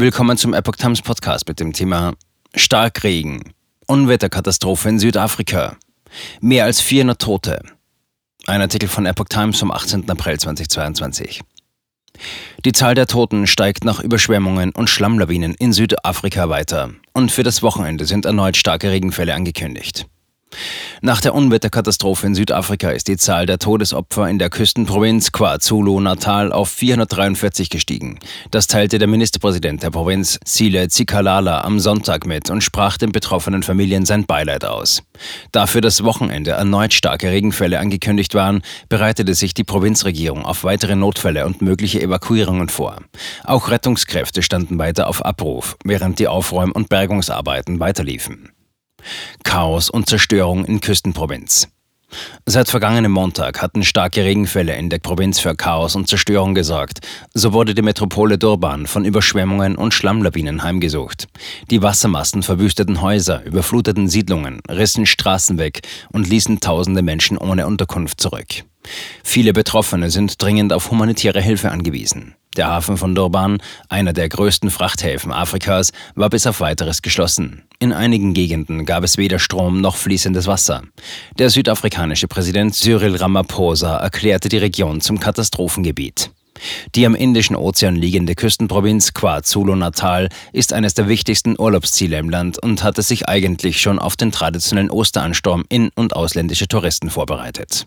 Willkommen zum Epoch Times Podcast mit dem Thema Starkregen, Unwetterkatastrophe in Südafrika, mehr als 400 Tote. Ein Artikel von Epoch Times vom 18. April 2022. Die Zahl der Toten steigt nach Überschwemmungen und Schlammlawinen in Südafrika weiter und für das Wochenende sind erneut starke Regenfälle angekündigt. Nach der Unwetterkatastrophe in Südafrika ist die Zahl der Todesopfer in der Küstenprovinz KwaZulu-Natal auf 443 gestiegen. Das teilte der Ministerpräsident der Provinz, Sile Zikalala, am Sonntag mit und sprach den betroffenen Familien sein Beileid aus. Da für das Wochenende erneut starke Regenfälle angekündigt waren, bereitete sich die Provinzregierung auf weitere Notfälle und mögliche Evakuierungen vor. Auch Rettungskräfte standen weiter auf Abruf, während die Aufräum- und Bergungsarbeiten weiterliefen. Chaos und Zerstörung in Küstenprovinz. Seit vergangenem Montag hatten starke Regenfälle in der Provinz für Chaos und Zerstörung gesorgt. So wurde die Metropole Durban von Überschwemmungen und Schlammlawinen heimgesucht. Die Wassermassen verwüsteten Häuser, überfluteten Siedlungen, rissen Straßen weg und ließen tausende Menschen ohne Unterkunft zurück. Viele Betroffene sind dringend auf humanitäre Hilfe angewiesen. Der Hafen von Durban, einer der größten Frachthäfen Afrikas, war bis auf weiteres geschlossen. In einigen Gegenden gab es weder Strom noch fließendes Wasser. Der südafrikanische Präsident Cyril Ramaphosa erklärte die Region zum Katastrophengebiet. Die am Indischen Ozean liegende Küstenprovinz KwaZulu-Natal ist eines der wichtigsten Urlaubsziele im Land und hatte sich eigentlich schon auf den traditionellen Osteransturm in- und ausländische Touristen vorbereitet.